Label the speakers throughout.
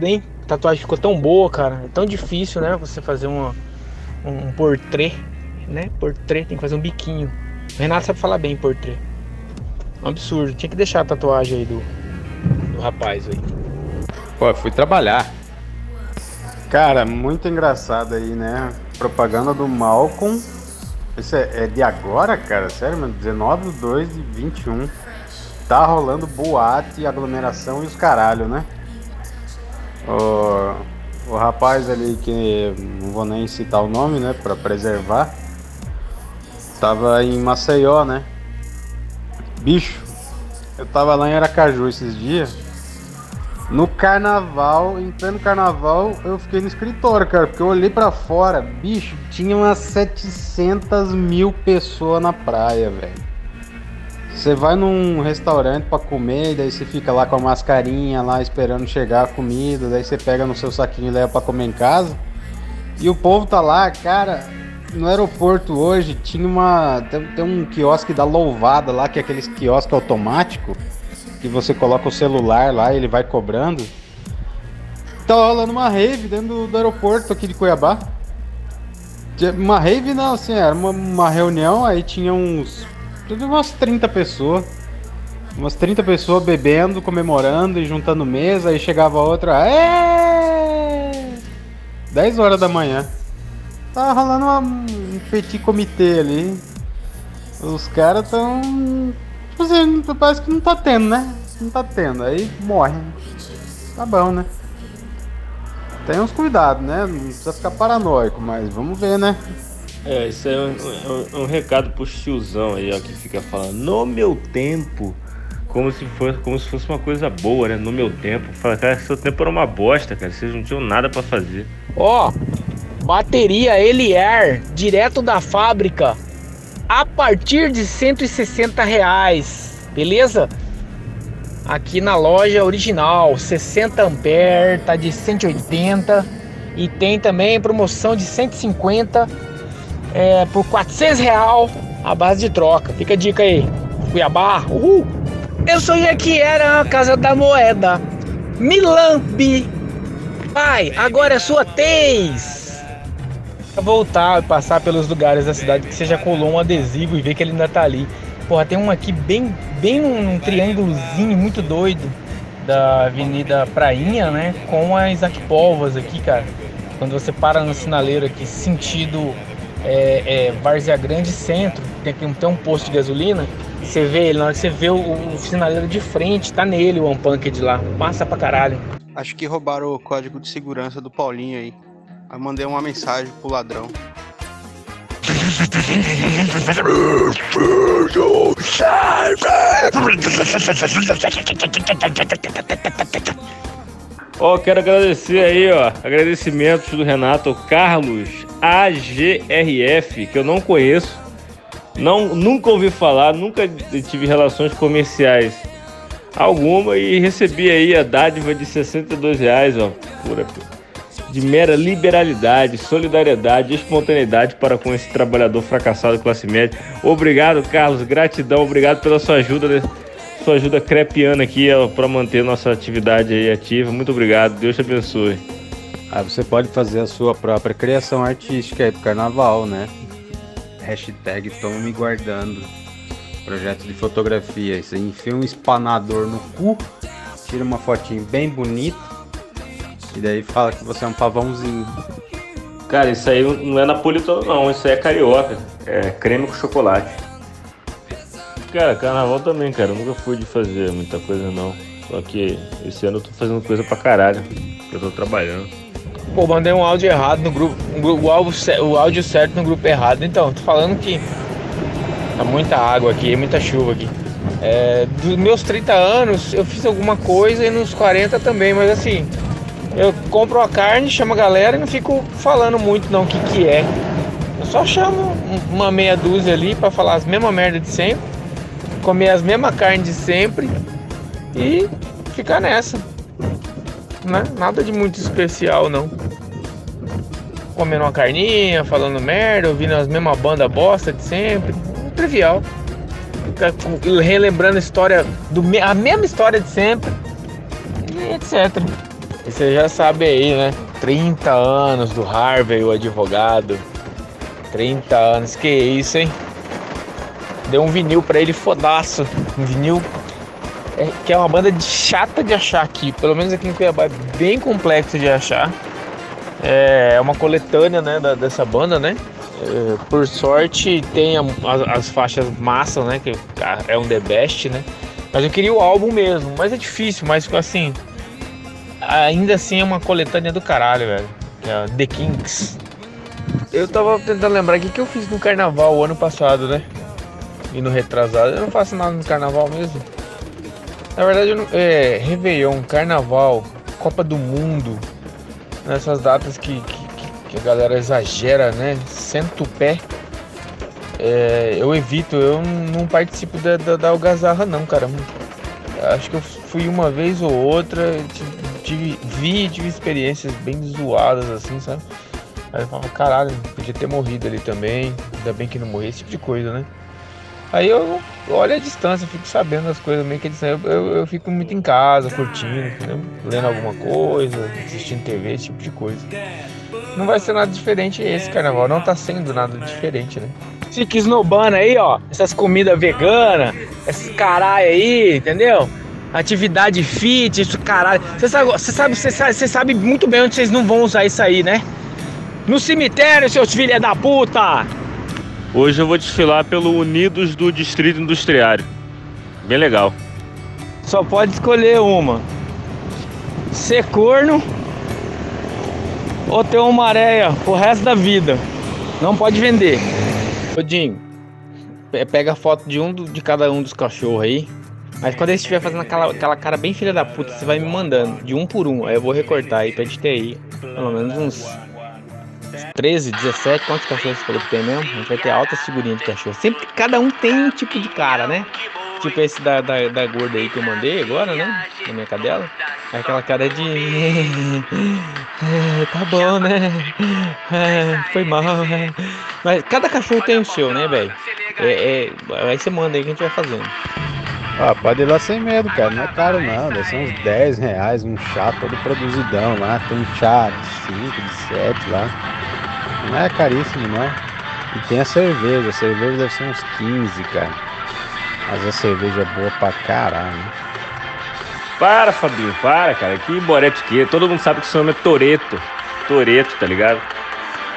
Speaker 1: Tudo bem? A tatuagem ficou tão boa, cara. É tão difícil, né? Você fazer uma, um portrait, né? Portrait, tem que fazer um biquinho. O Renato sabe falar bem portrait. Um absurdo. Tinha que deixar a tatuagem aí do, do rapaz aí.
Speaker 2: Pô, fui trabalhar.
Speaker 3: Cara, muito engraçado aí, né? Propaganda do Malcolm. Isso é, é de agora, cara? Sério, mano? 19 de 2 de 21. Tá rolando boate, aglomeração e os caralho, né? O, o rapaz ali que não vou nem citar o nome, né? Pra preservar. Tava em Maceió, né? Bicho, eu tava lá em Aracaju esses dias. No carnaval, em pleno carnaval, eu fiquei no escritório, cara, porque eu olhei para fora, bicho, tinha umas 700 mil pessoas na praia, velho. Você vai num restaurante para comer, daí você fica lá com a mascarinha lá esperando chegar a comida, daí você pega no seu saquinho e leva para comer em casa. E o povo tá lá, cara, no aeroporto hoje tinha uma. Tem, tem um quiosque da louvada lá, que é aqueles quiosque automático, que você coloca o celular lá e ele vai cobrando. Tá rolando uma rave dentro do, do aeroporto aqui de Cuiabá. Uma rave não, assim, era uma, uma reunião, aí tinha uns. Umas 30 pessoas. Umas 30 pessoas bebendo, comemorando e juntando mesa, aí chegava outra. É! 10 horas da manhã. Tá rolando uma, um petit comitê ali. Os caras tão. Tipo assim, parece que não tá tendo, né? Não tá tendo. Aí morre. Tá bom, né? Tem uns cuidados, né? Não precisa ficar paranoico, mas vamos ver, né?
Speaker 4: É, isso é um, é um, um recado pro tiozão aí, ó, que fica falando, no meu tempo, como se fosse, como se fosse uma coisa boa, né? No meu tempo. Fala, cara, seu tempo era uma bosta, cara. Vocês não tinham nada para fazer.
Speaker 1: Ó, bateria Eliar, direto da fábrica, a partir de 160 reais, beleza? Aqui na loja original, 60 ampere, tá de 180 e tem também promoção de 150 é, por 400 real a base de troca. Fica a dica aí, Cuiabá, uhul! Eu sonhei que era a casa da moeda, Milambi. Pai, agora é sua tez voltar e passar pelos lugares da cidade que você já colou um adesivo e ver que ele ainda tá ali. Porra, tem um aqui bem, bem num triângulozinho muito doido da Avenida Prainha, né? Com a Isaac Povas aqui, cara. Quando você para no sinaleiro aqui, sentido é, é, Várzea Grande Centro, tem aqui tem um posto de gasolina, você vê ele, na hora que você vê o, o sinaleiro de frente, tá nele o Unpunked lá. Massa pra caralho.
Speaker 5: Acho que roubaram o código de segurança do Paulinho aí. Aí mandei uma mensagem pro ladrão.
Speaker 4: Ó, oh, quero agradecer aí, ó, agradecimentos do Renato Carlos AGRF, que eu não conheço, não, nunca ouvi falar, nunca tive relações comerciais alguma e recebi aí a dádiva de 62 reais, ó, pura de mera liberalidade, solidariedade espontaneidade para com esse trabalhador fracassado classe média. Obrigado, Carlos, gratidão, obrigado pela sua ajuda, né? sua ajuda crepiana aqui para manter nossa atividade aí ativa. Muito obrigado, Deus te abençoe.
Speaker 3: Ah, você pode fazer a sua própria criação artística aí pro carnaval, né? Hashtag Toma Me Guardando. Projeto de fotografia. Você enfia um espanador no cu, tira uma fotinho bem bonita e daí fala que você é um pavãozinho.
Speaker 4: Cara, isso aí não é napolitano não, isso aí é carioca. É creme com chocolate. Cara, carnaval também, cara. Eu nunca fui de fazer muita coisa não. Só que esse ano eu tô fazendo coisa pra caralho. Eu tô trabalhando.
Speaker 1: Pô, mandei um áudio errado no grupo. O áudio, o áudio certo no grupo errado. Então, tô falando que tá muita água aqui, muita chuva aqui. É, dos meus 30 anos eu fiz alguma coisa e nos 40 também, mas assim, eu compro a carne, chamo a galera e não fico falando muito não o que, que é. Eu só chamo uma meia dúzia ali para falar as mesmas merda de sempre, comer as mesmas carnes de sempre e ficar nessa. Né? Nada de muito especial não. Comendo uma carninha, falando merda, ouvindo as mesmas bandas bosta de sempre. Trivial. Relembrando a história, do, a mesma história de sempre, etc. E você já sabe aí, né? 30 anos do Harvey, o advogado. 30 anos, que isso, hein? Deu um vinil pra ele fodaço. Um vinil é, que é uma banda de chata de achar aqui. Pelo menos aqui em Cuiabá é bem complexo de achar. É uma coletânea né, da, dessa banda, né? É, por sorte tem a, as, as, faixas massa, né? Que é um The Best, né? Mas eu queria o álbum mesmo, mas é difícil, mas assim. Ainda assim é uma coletânea do caralho, velho. Que é The Kings. Eu tava tentando lembrar o que, que eu fiz no carnaval o ano passado, né? E no retrasado. Eu não faço nada no carnaval mesmo. Na verdade, eu não, é Réveillon, Carnaval, Copa do Mundo. Nessas datas que, que, que a galera exagera, né? Senta o pé. É, eu evito, eu não participo da, da, da algazarra não, cara. Acho que eu fui uma vez ou outra, tive, vi tive experiências bem zoadas assim, sabe? Aí eu falava, caralho, podia ter morrido ali também, ainda bem que não morri, esse tipo de coisa, né? Aí eu olho a distância, fico sabendo as coisas meio que a distância. Eu, eu, eu fico muito em casa, curtindo, lendo alguma coisa, assistindo TV, esse tipo de coisa. Não vai ser nada diferente esse carnaval, não tá sendo nada diferente, né? Fica esnobando aí, ó, essas comidas veganas, esses caralho aí, entendeu? Atividade fit, isso caralho. Você sabe, você sabe, sabe, sabe muito bem onde vocês não vão usar isso aí, né? No cemitério, seus filhos da puta!
Speaker 4: Hoje eu vou desfilar pelo Unidos do Distrito Industriário. Bem legal.
Speaker 1: Só pode escolher uma. Ser corno ou ter uma areia pro resto da vida. Não pode vender. Odinho, pega a foto de um de cada um dos cachorros aí. Mas quando ele estiver fazendo aquela, aquela cara bem filha da puta, você vai me mandando de um por um. Aí eu vou recortar aí pra gente ter aí pelo menos uns 13, 17, quantos cachorros você falou que tem mesmo? A gente vai ter alta figurinha de cachorro. Sempre, cada um tem um tipo de cara, né? Tipo esse da, da, da gorda aí que eu mandei agora, né? Da minha cadela. É aquela cara de. É, tá bom, né? É, foi mal, né? Mas cada cachorro tem o seu, né, velho? É, é, aí você manda aí que a gente vai fazendo.
Speaker 3: Ah, pode ir lá sem medo, cara. Não é caro não. Deve ser uns 10 reais, um chá todo produzidão lá. Tem chá de 5, de 7 lá. Não é caríssimo, não. E tem a cerveja. A cerveja deve ser uns 15, cara. Mas a cerveja é boa pra caralho.
Speaker 4: Para, Fabinho, para, cara. Que borete que Todo mundo sabe que seu nome é Toreto. Toreto, tá ligado?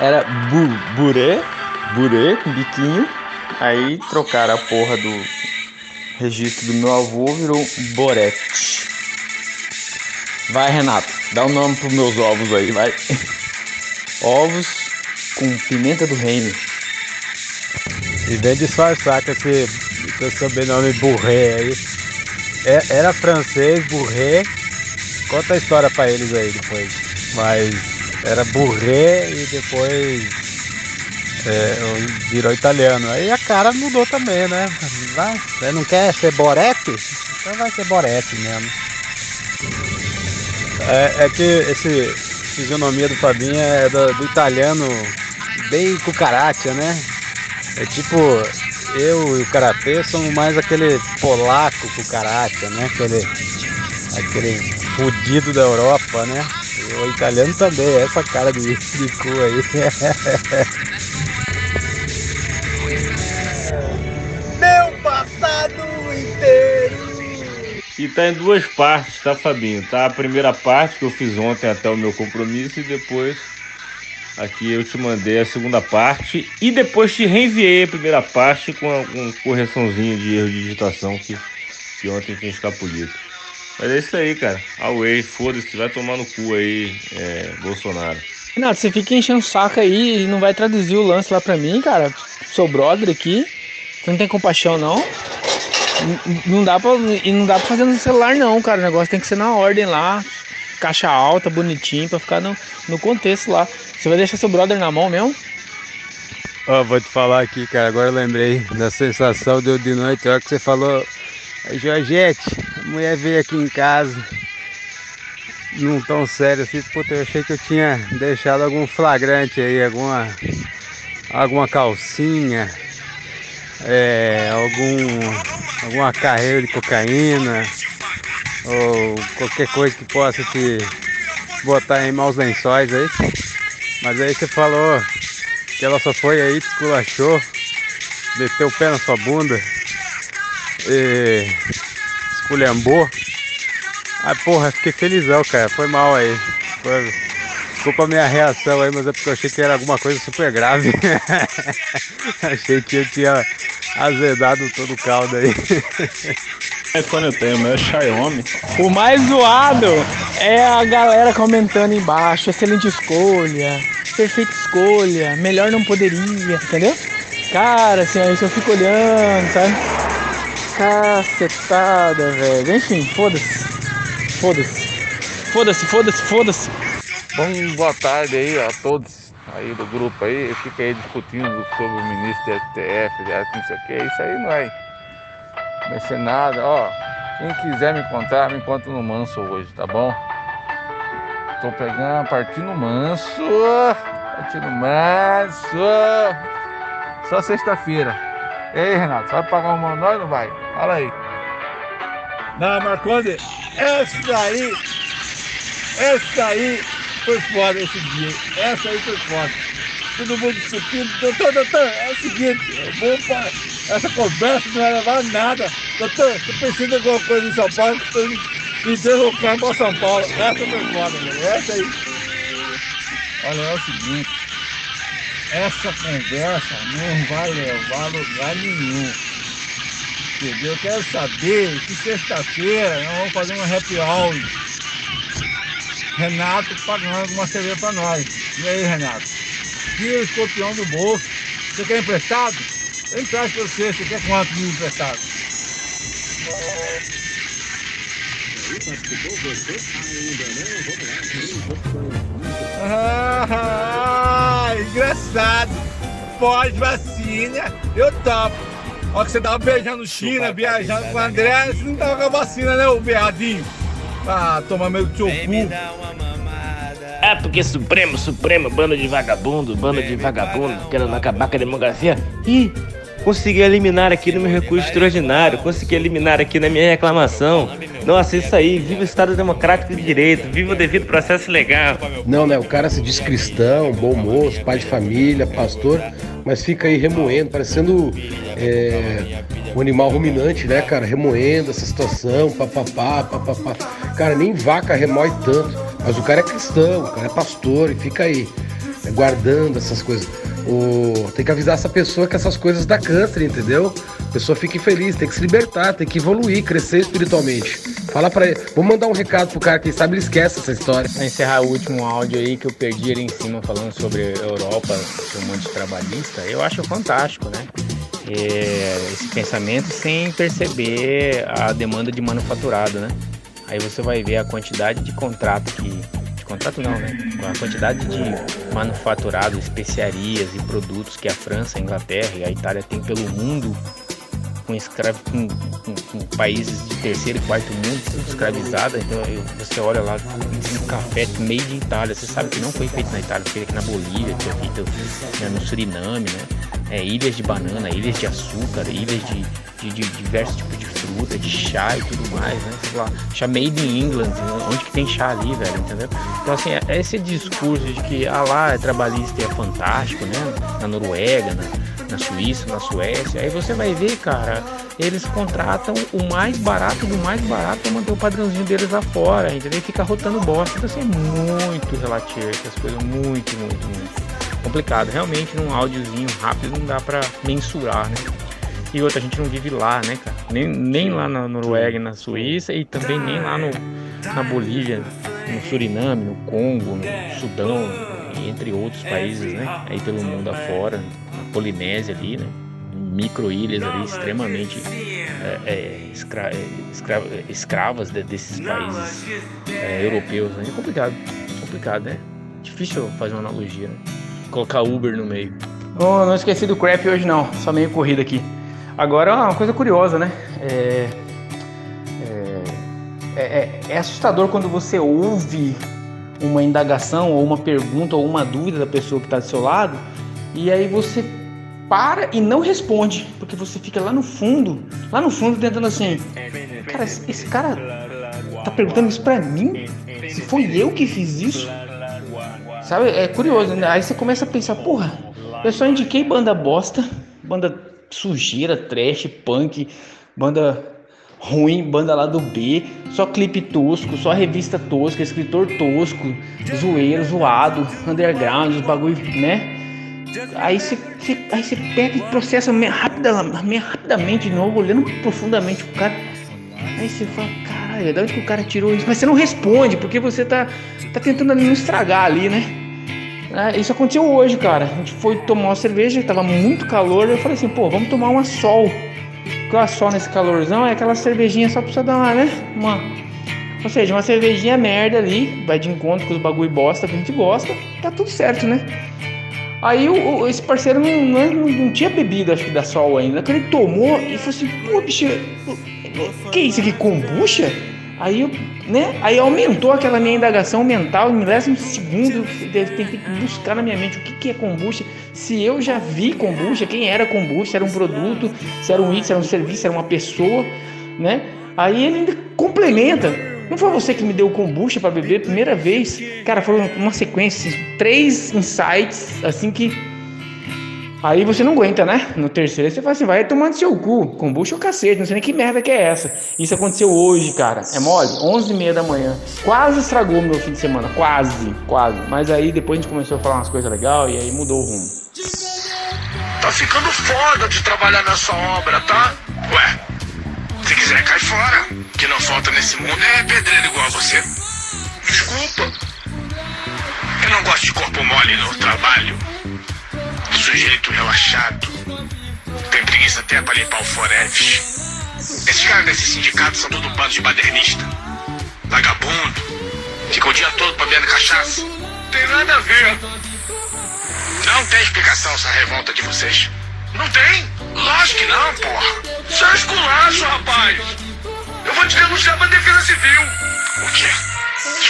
Speaker 1: Era bu, burê, burê, com biquinho. Aí trocaram a porra do registro do meu avô, virou Borete. Vai, Renato, dá um nome pros meus ovos aí, vai. ovos com pimenta do reino.
Speaker 3: E vem disfarçar com esse, com esse sobrenome Bourré aí. É, era francês, Bourré. Conta a história pra eles aí depois. Mas era Bourré e depois é, virou italiano. Aí a cara mudou também, né? Vai, você não quer ser Boretti? Então vai ser Boretti mesmo. É, é que esse fisionomia do Fabinho é do, do italiano bem cucaracha, né? É tipo, eu e o Karatê somos mais aquele polaco cucaracha, né? Aquele, aquele fudido da Europa, né? E o italiano também, é essa cara de, de cu aí.
Speaker 4: E tá em duas partes, tá, Fabinho? Tá a primeira parte que eu fiz ontem até o meu compromisso e depois Aqui eu te mandei a segunda parte e depois te reenviei a primeira parte com uma correçãozinha de erro de digitação que, que ontem tinha escapulido. Mas é isso aí, cara. Away, foda-se, vai tomar no cu aí, é, Bolsonaro.
Speaker 1: Renato, você fica enchendo o saco aí e não vai traduzir o lance lá pra mim, cara. Sou brother aqui. Você não tem compaixão, não? Não dá pra, e não dá pra fazer no celular, não, cara. O negócio tem que ser na ordem lá. Caixa alta, bonitinho, pra ficar no, no contexto lá. Você vai deixar seu brother na mão mesmo?
Speaker 3: Ó, vou te falar aqui, cara. Agora lembrei da sensação de, de noite. A hora que você falou, Georgette, a mulher veio aqui em casa. Num tão sério assim, puta, eu achei que eu tinha deixado algum flagrante aí, alguma. alguma calcinha, é, algum. Alguma carreira de cocaína, ou qualquer coisa que possa te botar em maus lençóis aí. Mas aí você falou que ela só foi aí, te esculachou, meteu o pé na sua bunda e esculhambou. Ah, porra, fiquei felizão, cara. Foi mal aí. Foi... Desculpa a minha reação aí, mas é porque eu achei que era alguma coisa super grave. achei que eu tinha azedado todo o caldo aí.
Speaker 6: iPhone eu tenho, meu é Xiaomi.
Speaker 1: O mais zoado é a galera comentando embaixo, excelente escolha, perfeita escolha, melhor não poderia, entendeu? Cara, assim, aí eu fico olhando, sabe? Cacetada, velho. Enfim, foda-se. Foda-se. Foda-se, foda-se, foda-se.
Speaker 7: Bom, boa tarde aí a todos aí do grupo aí. Fica aí discutindo sobre o ministro do STF, não sei o que. Isso aí não vai mexer nada. Ó, quem quiser me encontrar, me encontra no Manso hoje, tá bom? Tô pegando, partindo manso. Partindo manso. Só sexta-feira. E aí, Renato, vai pagar uma nós ou não vai? Fala aí.
Speaker 8: Não, Marconde, essa aí, essa aí foi foda esse dia. Essa aí foi foda. Todo mundo discutindo. Doutor, doutor, é o seguinte, vou para essa conversa não vai levar nada. Doutor, você precisa de alguma coisa em São Paulo, estou me deslocando para São Paulo. Essa foi foda, velho. Essa aí. Olha, é o seguinte. Essa conversa não vai levar a lugar nenhum. Entendeu? Eu quero saber que sexta-feira nós vamos fazer uma happy hour. Renato pagando uma cerveja para nós. E aí, Renato? Tira o escorpião do bolso. Você quer emprestado? Eu empresto pra você. Você quer quanto mil emprestado? Ah, engraçado. Pós-vacina, eu topo. Ó, que você tava beijando China, viajando com o André, você não tava com a vacina, né, o beadinho? Ah, tomar meu teu cu.
Speaker 4: Ah, porque Supremo, Supremo, bando de vagabundo, bando de vagabundo, querendo acabar com a democracia. Ih, consegui eliminar aqui no meu recurso extraordinário, consegui eliminar aqui na minha reclamação. Nossa, isso aí, viva o Estado Democrático de Direito, viva o devido processo legal.
Speaker 9: Não, né? O cara se diz cristão, bom moço, pai de família, pastor, mas fica aí remoendo, parecendo é, um animal ruminante, né, cara? Remoendo essa situação, papapá, papapá. Cara, nem vaca remói tanto, mas o cara é cristão, o cara é pastor e fica aí, né, guardando essas coisas. O... Tem que avisar essa pessoa que essas coisas dá câncer, entendeu? A pessoa fica infeliz, tem que se libertar, tem que evoluir, crescer espiritualmente. Fala pra ele. Vou mandar um recado pro cara, quem sabe ele esquece essa história.
Speaker 1: Pra encerrar o último áudio aí que eu perdi ali em cima falando sobre Europa, um monte de trabalhista, eu acho fantástico, né? É, esse pensamento sem perceber a demanda de manufaturado, né? Aí você vai ver a quantidade de contrato que. De contrato não, né? A quantidade de manufaturado, especiarias e produtos que a França, a Inglaterra e a Itália têm pelo mundo com, escravo, com, com, com, países de terceiro e quarto mundo, tudo escravizado. Então eu, você olha lá, um café made in Itália, você sabe que não foi feito na Itália, foi aqui na Bolívia, foi feito né, no Suriname, né? É, ilhas de banana, ilhas de açúcar, ilhas de, de, de diversos tipos de fruta, de chá e tudo mais, né? Sei lá, chá made in England, né? onde que tem chá ali, velho, entendeu? Então assim, é esse discurso de que ah lá é trabalhista e é fantástico, né? Na Noruega, na, na Suíça, na Suécia, aí você vai ver, cara, eles contratam o mais barato do mais barato para manter o padrãozinho deles lá fora, entendeu? E fica rotando bosta. Então assim, é muito relativo, essas coisas, muito, muito, muito complicado. Realmente, num áudiozinho rápido não dá para mensurar, né? E outra, a gente não vive lá, né, cara? Nem, nem lá na Noruega, na Suíça e também nem lá no, na Bolívia, no Suriname, no Congo, no Sudão, e entre outros países, né? Aí pelo mundo afora, na Polinésia ali, né? Micro-ilhas ali extremamente é, é, escra, escra, escravas de, desses países é, europeus. Né? É complicado, complicado, né? Difícil fazer uma analogia, né? Colocar Uber no meio. Não esqueci do crap hoje não, só meio corrida aqui. Agora, uma coisa curiosa, né? É, é, é, é assustador quando você ouve uma indagação ou uma pergunta ou uma dúvida da pessoa que está do seu lado e aí você para e não responde, porque você fica lá no fundo, lá no fundo tentando assim, cara, esse cara tá perguntando isso pra mim? se foi eu que fiz isso? Sabe, é curioso, né? Aí você começa a pensar, porra, eu só indiquei banda bosta, banda sujeira, trash, punk, banda ruim, banda lá do B, só clipe tosco, só revista tosca, escritor tosco, zoeiro, zoado, underground, os bagulho, né? Aí você, aí você pega e processa rapida, rapidamente de novo, olhando profundamente pro cara. Aí você fala, caralho, de onde que o cara tirou isso? Mas você não responde, porque você tá, tá tentando não estragar ali, né? É, isso aconteceu hoje, cara. A gente foi tomar uma cerveja, tava muito calor. Eu falei assim, pô, vamos tomar uma sol. Porque a sol nesse calorzão é aquela cervejinha só pra você dar uma, né? Uma. Ou seja, uma cervejinha merda ali, vai de encontro com os bagulho bosta que a gente gosta, tá tudo certo, né? Aí o, o, esse parceiro não, não, não, tinha bebido, acho que da sol ainda. Quando ele tomou e falou assim, pô, bicho, que isso aqui, kombucha? Aí né? Aí aumentou aquela minha indagação mental em milésimos segundo. Eu tentei buscar na minha mente o que, que é kombucha. Se eu já vi kombucha, quem era kombucha, se era um produto, se era um item, se era um serviço, se era uma pessoa, né? Aí ele ainda complementa. Não foi você que me deu kombucha para beber primeira vez? Cara, foram uma sequência, assim, três insights, assim que. Aí você não aguenta, né? No terceiro você fala assim, vai tomando seu cu. Kombucha é o cacete, não sei nem que merda que é essa. Isso aconteceu hoje, cara. É mole? 11 e meia da manhã. Quase estragou meu fim de semana. Quase, quase. Mas aí depois a gente começou a falar umas coisas legais e aí mudou o rumo.
Speaker 10: Tá ficando foda de trabalhar nessa obra, tá? Ué, se quiser, cai fora. Que não falta nesse mundo é pedreiro igual a você. Desculpa. Eu não gosto de corpo mole no trabalho. Sujeito relaxado. Tem preguiça até pra limpar o Foreves. Esses caras desse sindicato são tudo um bando de badernista. Vagabundo. Fica o dia todo bebendo cachaça. Tem nada a ver. Não tem explicação essa revolta de vocês. Não tem? Lógico que não, porra. É esculacho, rapaz. Eu vou te denunciar pra defesa civil. O quê?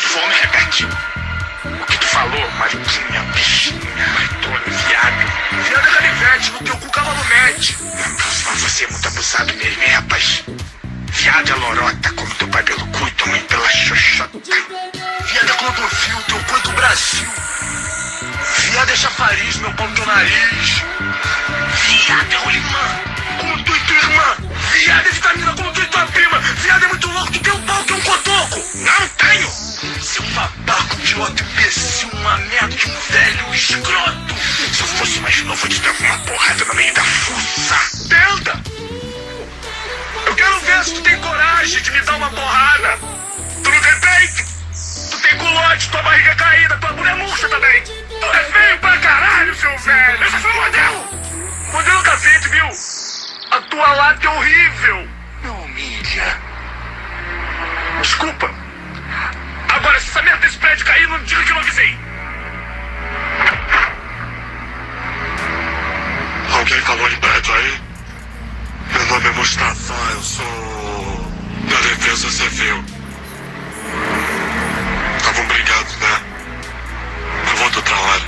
Speaker 10: Por favor, me repete. O que tu falou, mariquinha, bichinha, baitona, viado. Viado é canivete, no teu cu cavalo mete. Você é muito abusado mesmo, hein, rapaz? Viado é lorota, como teu pai pelo cu e tua mãe pela xoxota. Viado é clodovil, teu cu é do Brasil. Viado é chafariz, meu pau no teu nariz. Viado é rolimã, como tu e tua irmã. Viado é vitamina, como tu e tua prima. Viado é muito louco, tu tem um pau que é um cotoco. Não tenho. Seu babaco, idiota, imbecil, uma merda de um velho escroto. Eu eu te dava uma porrada no meio da fuça. Tenta. Eu quero ver se tu tem coragem de me dar uma porrada. Tu não tem peito. Tu tem culote, tua barriga caída, tua mulher murcha também. Tu é feio pra caralho, seu velho. Esse foi o modelo. Modelo cacete, viu? A tua lata é horrível. Não humilha. Desculpa. Agora, se essa merda desse prédio cair, não diga que eu não avisei. Alguém falou em prédio aí? Meu nome é Mustafa, eu sou da Defesa Civil. Estavam brigados, né? Eu volto outra hora.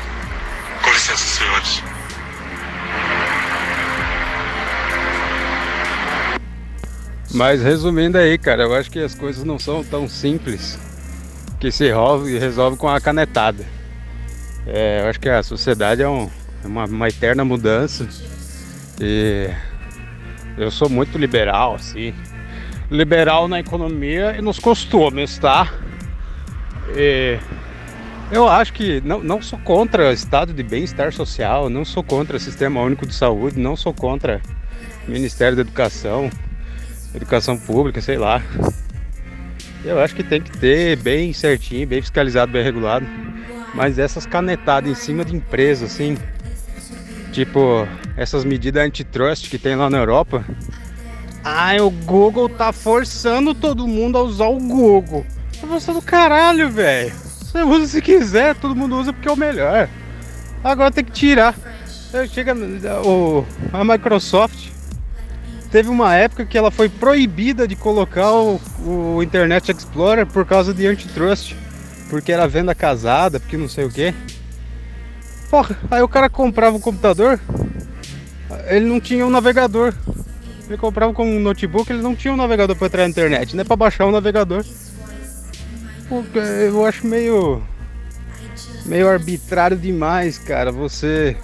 Speaker 10: Com licença, senhores.
Speaker 3: Mas resumindo aí, cara, eu acho que as coisas não são tão simples que se resolve, resolve com a canetada. É, eu acho que a sociedade é, um, uma, uma eterna mudança e eu sou muito liberal, assim. Liberal na economia e nos costumes, tá? E eu acho que não, não sou contra estado de bem-estar social, não sou contra Sistema Único de Saúde, não sou contra o Ministério da Educação, Educação Pública, sei lá. Eu acho que tem que ter bem certinho, bem fiscalizado, bem regulado. Mas essas canetadas em cima de empresas, assim, tipo essas medidas antitrust que tem lá na Europa. Ah, o Google tá forçando todo mundo a usar o Google. Tá forçando caralho, velho. Você usa se quiser, todo mundo usa porque é o melhor. Agora tem que tirar. Chega o, a Microsoft teve uma época que ela foi proibida de colocar o, o Internet Explorer por causa de antitrust, porque era venda casada, porque não sei o que. Porra, aí o cara comprava um computador, ele não tinha um navegador. Ele comprava com um notebook, ele não tinha um navegador para entrar na internet, nem para baixar um navegador. Pô, eu acho meio. meio arbitrário demais, cara, você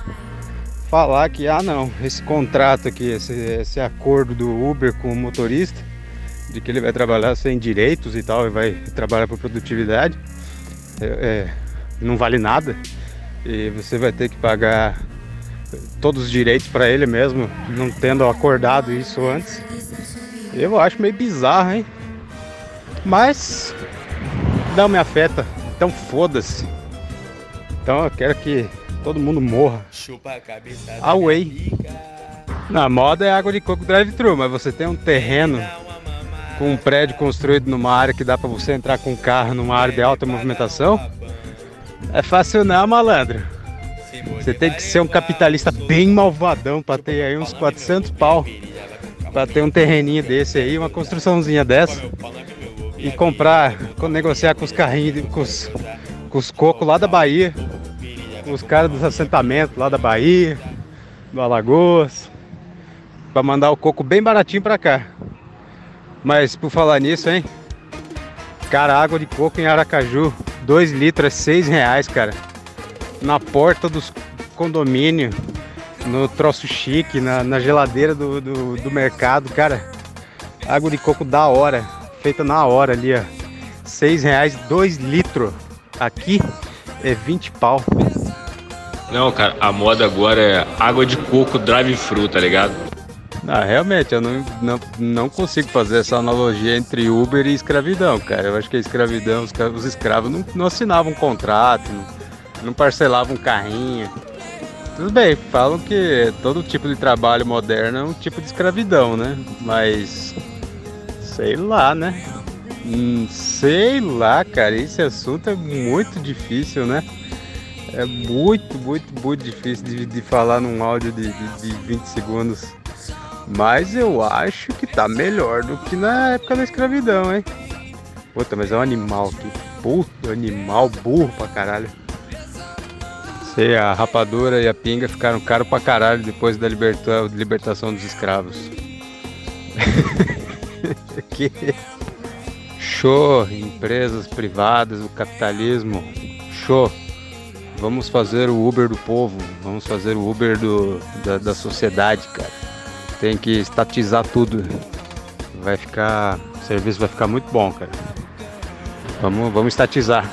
Speaker 3: falar que, ah não, esse contrato aqui, esse, esse acordo do Uber com o motorista, de que ele vai trabalhar sem direitos e tal, e vai trabalhar por produtividade, é, é, não vale nada. E você vai ter que pagar todos os direitos para ele mesmo, não tendo acordado isso antes. Eu acho meio bizarro, hein? Mas não me afeta, então foda-se. Então eu quero que todo mundo morra. Away. Na moda é água de coco drive-thru, mas você tem um terreno com um prédio construído numa área que dá para você entrar com um carro numa área de alta movimentação. É fácil não, malandro. Você tem que ser um capitalista bem malvadão para ter aí uns 400 pau. para ter um terreninho desse aí, uma construçãozinha dessa. e comprar, negociar com os carrinhos, com os, com os cocos lá da Bahia. Os caras dos assentamentos lá da Bahia, do Alagoas, para mandar o coco bem baratinho para cá. Mas por falar nisso, hein? Cara, água de coco em Aracaju, 2 litros é 6 reais, cara. Na porta dos condomínios, no troço chique, na, na geladeira do, do, do, mercado, cara. Água de coco da hora, feita na hora ali, ó. 6 reais, 2 litros. Aqui é 20 pau.
Speaker 4: Não, cara, a moda agora é água de coco drive-thru, tá ligado?
Speaker 3: Ah, realmente, eu não, não, não consigo fazer essa analogia entre Uber e escravidão, cara. Eu acho que a escravidão, os, os escravos não, não assinavam um contrato, não, não parcelavam um carrinho. Tudo bem, falam que todo tipo de trabalho moderno é um tipo de escravidão, né? Mas sei lá, né? Hum, sei lá, cara, esse assunto é muito difícil, né? É muito, muito, muito difícil de, de falar num áudio de, de, de 20 segundos. Mas eu acho que tá melhor do que na época da escravidão, hein? Puta, mas é um animal que puto animal burro pra caralho. Sei, a rapadura e a pinga ficaram caro pra caralho depois da liberta libertação dos escravos. que show, empresas privadas, o capitalismo, show. Vamos fazer o Uber do povo, vamos fazer o Uber do, da, da sociedade, cara. Tem que estatizar tudo. Vai ficar. O serviço vai ficar muito bom, cara. Vamos, vamos estatizar.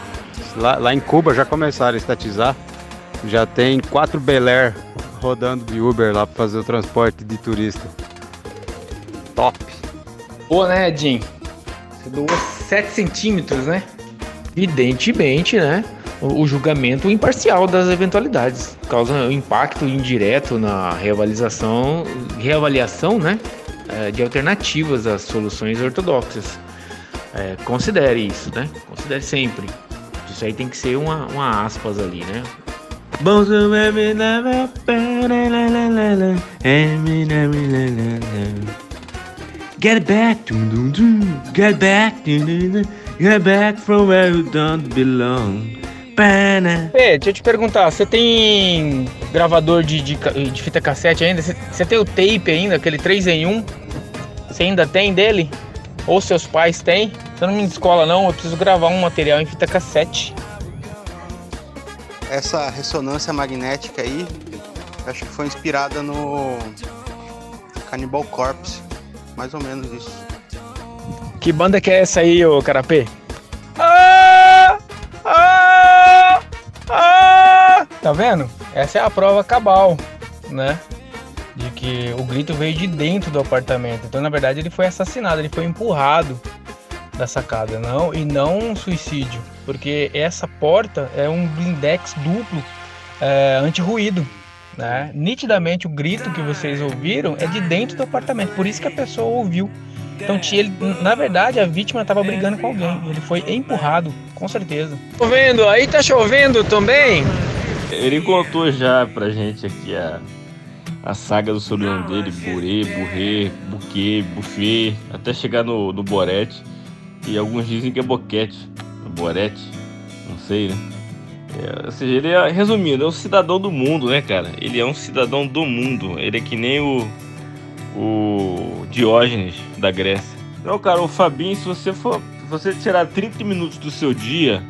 Speaker 3: Lá, lá em Cuba já começaram a estatizar. Já tem quatro Bel Air rodando de Uber lá para fazer o transporte de turista. Top!
Speaker 1: Boa, né, Jim? Você doou 7 centímetros, né? Evidentemente, né? O, julgamento imparcial das eventualidades, causa um impacto indireto na reavaliação, reavaliação né, é, de alternativas às soluções ortodoxas. É, considere isso, né? Considere sempre. Isso aí tem que ser uma, uma aspas ali, né? Get back, get back, get back from where you don't belong. Fê, deixa eu te perguntar, você tem gravador de, de, de fita cassete ainda? Você, você, tem o tape ainda, aquele 3 em 1? Você ainda tem dele? Ou seus pais têm? Você não me escola não, eu preciso gravar um material em fita cassete.
Speaker 5: Essa ressonância magnética aí, acho que foi inspirada no Cannibal Corpse, mais ou menos isso.
Speaker 1: Que banda que é essa aí, ô Carapê? Tá vendo? Essa é a prova cabal, né? De que o grito veio de dentro do apartamento. Então, na verdade, ele foi assassinado, ele foi empurrado da sacada, não e não um suicídio, porque essa porta é um blindex duplo é, anti-ruído. Né? Nitidamente o grito que vocês ouviram é de dentro do apartamento, por isso que a pessoa ouviu. Então, ele, na verdade, a vítima estava brigando com alguém. Ele foi empurrado, com certeza. Chovendo, aí tá chovendo também?
Speaker 4: Ele contou já pra gente aqui a, a saga do sobrenome dele, Burê, Burrê, Buquê, Buffet, até chegar no, no Borete. E alguns dizem que é Boquete, Borete, não sei, né? É, ou seja, ele é, resumindo, é um cidadão do mundo, né, cara? Ele é um cidadão do mundo. Ele é que nem o, o Diógenes da Grécia. Não, cara, o Fabinho, se você for você tirar 30 minutos do seu dia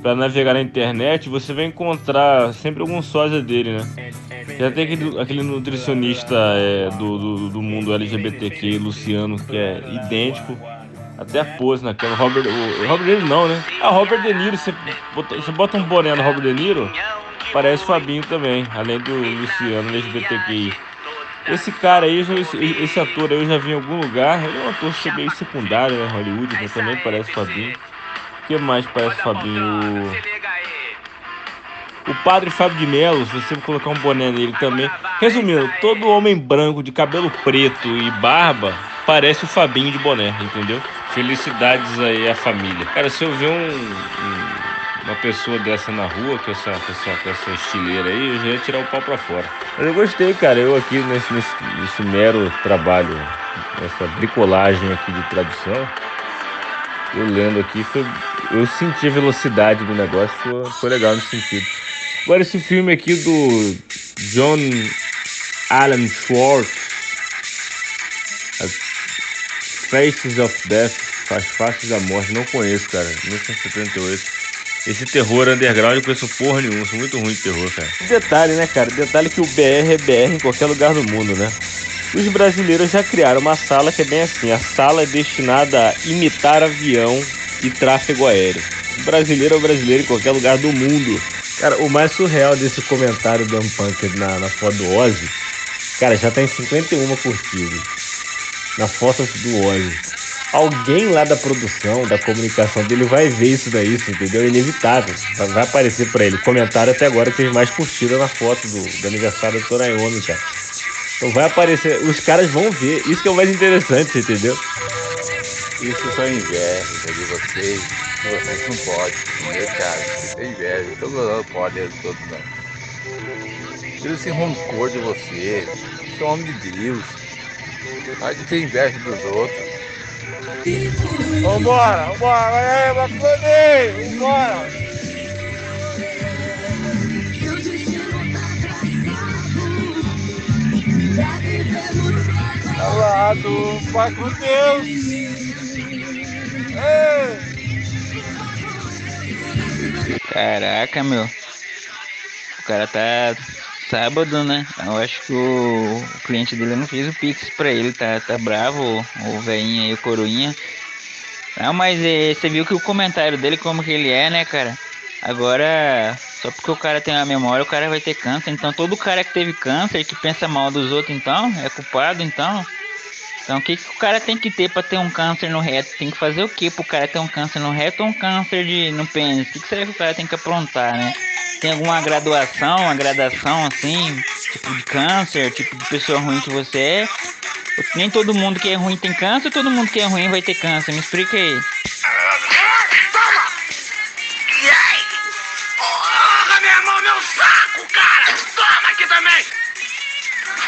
Speaker 4: para navegar na internet, você vai encontrar sempre algum sósia dele, né? Já tem aquele, aquele nutricionista é, do, do, do, mundo LGBTQ, Luciano, que é idêntico. Até a pose naquela. Robert, o, Robert De Niro não, né? Ah, Robert De Niro, você bota, você bota um boné no Robert De Niro, parece Fabinho também, além do Luciano LGBTQI. Esse cara aí, esse ator aí eu já vi em algum lugar. Ele é um ator meio secundário, né? Hollywood, mas também parece Fabinho. O que mais parece Fabinho? O padre Fábio de Mello, se você colocar um boné nele também. Resumindo, todo homem branco de cabelo preto e barba parece o Fabinho de boné, entendeu? Felicidades aí à família. Cara, se eu ver um, um, uma pessoa dessa na rua, com essa, com, essa, com essa estileira aí, eu já ia tirar o pau pra fora. Mas eu gostei, cara. Eu aqui nesse, nesse, nesse mero trabalho, essa bricolagem aqui de tradução, eu lendo aqui, foi, eu senti a velocidade do negócio, foi, foi legal nesse sentido. Agora esse filme aqui do John Alan Schwartz, Faces of Death, As Faces da Morte, não conheço, cara, 1978. Esse terror underground eu conheço porra nenhuma, sou muito ruim de terror, cara. Detalhe, né, cara? Detalhe que o BR é BR em qualquer lugar do mundo, né? Os brasileiros já criaram uma sala que é bem assim: a sala é destinada a imitar avião e tráfego aéreo. O brasileiro é o brasileiro em qualquer lugar do mundo. Cara, o mais surreal desse comentário do Unpunk na, na foto do Ozzy, cara, já tá em 51 curtidas. Na foto do Ozzy. Alguém lá da produção, da comunicação dele vai ver isso daí, entendeu? É inevitável. Vai aparecer para ele. Comentário até agora teve mais curtida na foto do, do aniversário do Torayomi, cara. Então vai aparecer, os caras vão ver. Isso que é o mais interessante, entendeu?
Speaker 7: Isso só inveja de vocês. Vocês não podem, entendeu, cara? Vocês têm inveja. Todo mundo pode, todos não. Tira esse rancor de vocês. Você é homem de Deus. Vai de ter inveja dos outros.
Speaker 8: Vambora, vambora, vai aí, Bacone! Vambora! Alado, vai com Deus! Ei!
Speaker 11: Caraca, meu. O cara tá sábado, né? Eu acho que o, o cliente dele não fez o Pix pra ele, tá, tá bravo, o velhinho aí, o coroinha. Não, mas é, você viu que o comentário dele, como que ele é, né, cara? Agora, só porque o cara tem uma memória, o cara vai ter câncer. Então, todo cara que teve câncer, que pensa mal dos outros, então, é culpado, então. Então, o que, que o cara tem que ter para ter um câncer no reto? Tem que fazer o que pro cara ter um câncer no reto ou um câncer de, no pênis? O que, que será que o cara tem que aprontar, né? Tem alguma graduação, uma gradação assim, tipo de câncer, tipo de pessoa ruim que você é? Nem todo mundo que é ruim tem câncer, todo mundo que é ruim vai ter câncer. Me explica aí.
Speaker 10: Toma! E aí? Porra, meu irmão, meu saco, cara! Toma aqui também!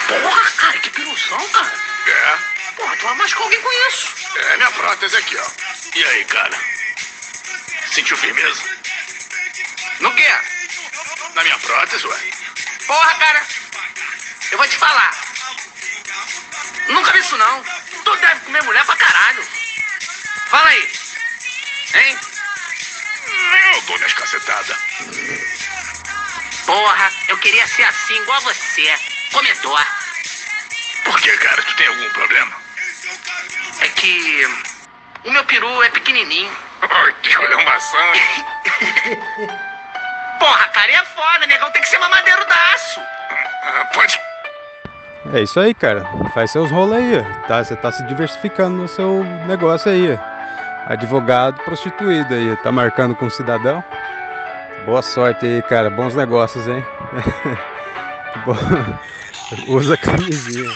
Speaker 10: Porra, cara, que piruzão, cara! É? Porra, tu machucou alguém com isso? É minha prótese aqui, ó. E aí, cara? Sentiu firmeza? No quê? Na minha prótese, ué? Porra, cara! Eu vou te falar. Nunca vi isso, não. Tu deve comer mulher pra caralho. Fala aí. Hein? Eu dou minhas cacetadas. Porra, eu queria ser assim, igual você. Comedor. Por que, cara? Tu tem algum problema? É que o meu peru é pequenininho. que olhambação, hein? Porra, cara, é foda, negão. Tem que ser mamadeiro daço. Pode.
Speaker 3: É isso aí, cara. Faz seus rolos aí. Tá? Você tá se diversificando no seu negócio aí. Advogado prostituído aí. Tá marcando com cidadão. Boa sorte aí, cara. Bons negócios, hein? Usa camisinha.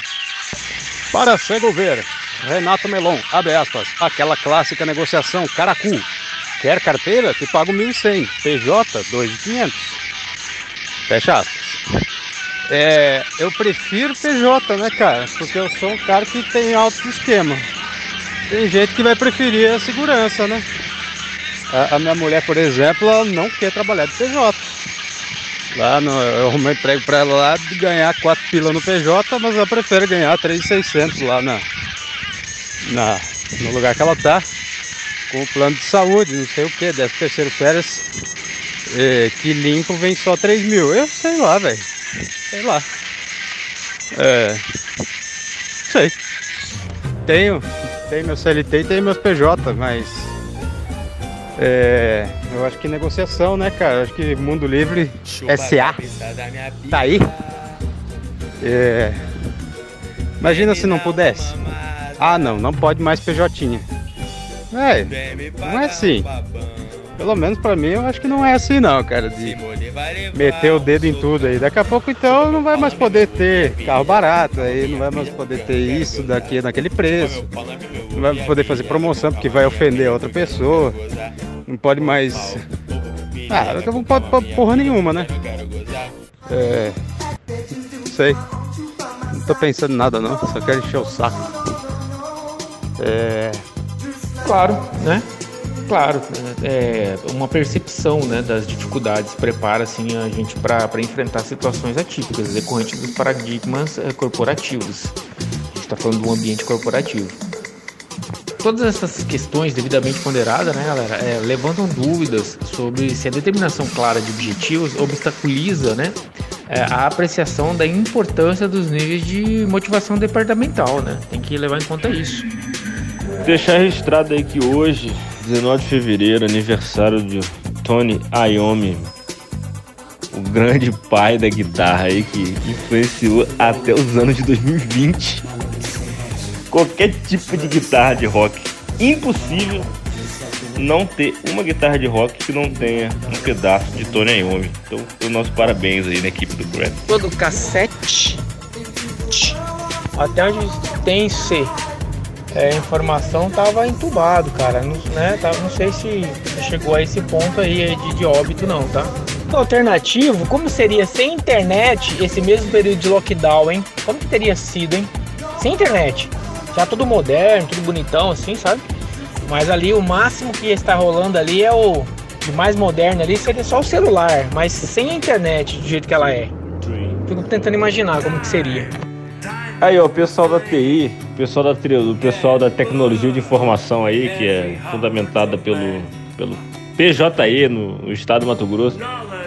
Speaker 3: Para cego ver, Renato Melon, abre aspas, aquela clássica negociação, caracu. Quer carteira? Te pago 1.100. PJ, 2.500. Fecha aspas. É, eu prefiro PJ, né, cara? Porque eu sou um cara que tem alto esquema. Tem gente que vai preferir a segurança, né? A, a minha mulher, por exemplo, ela não quer trabalhar de PJ. Lá no, eu arrumei emprego pra ela lá de ganhar 4 pila no PJ, mas ela prefere ganhar 3,600 lá na, na, no lugar que ela tá. Com o plano de saúde, não sei o que, décimo terceiro férias, é, que limpo vem só 3 mil. Eu sei lá, velho. Sei lá. É. Sei. Tenho, tenho meu CLT e tenho meus PJ, mas. É, eu acho que negociação, né, cara? Eu acho que Mundo Livre SA tá aí. É, imagina se não pudesse. Ah, não, não pode mais PJ. É, não é assim. Pelo menos pra mim, eu acho que não é assim não, cara, de meter o dedo em tudo aí. Daqui a pouco então não vai mais poder ter carro barato, aí não vai mais poder ter isso daqui naquele preço. Não vai poder fazer promoção porque vai ofender outra pessoa. Não pode mais. Ah, não pode porra nenhuma, né? É. Sei. Não tô pensando em nada não, só quero encher o saco. É.
Speaker 1: Claro, né? Claro, é uma percepção né, das dificuldades prepara assim, a gente para enfrentar situações atípicas decorrentes dos paradigmas é, corporativos. A gente está falando do ambiente corporativo. Todas essas questões devidamente ponderadas, né, galera, é, levantam dúvidas sobre se a determinação clara de objetivos obstaculiza né, é, a apreciação da importância dos níveis de motivação departamental. Né? Tem que levar em conta isso.
Speaker 4: Deixar registrado aí que hoje 19 de fevereiro, aniversário de Tony Iommi, o grande pai da guitarra aí que influenciou até os anos de 2020. Qualquer tipo de guitarra de rock. Impossível não ter uma guitarra de rock que não tenha um pedaço de Tony Iommi. Então, o nosso parabéns aí na equipe do Brad.
Speaker 1: Todo cassete, até onde tem C, é, informação tava entubado, cara. Não, né, tava, não sei se chegou a esse ponto aí de, de óbito não, tá? Alternativo, como seria sem internet esse mesmo período de lockdown, hein? Como que teria sido, hein? Sem internet. Já tudo moderno, tudo bonitão, assim, sabe? Mas ali o máximo que está rolando ali é o de mais moderno ali seria só o celular, mas sem a internet do jeito que ela é. Fico tentando imaginar como que seria.
Speaker 4: Aí, ó, o pessoal da TI, o pessoal da, o pessoal da tecnologia de informação aí, que é fundamentada pelo, pelo PJE no, no estado do Mato Grosso.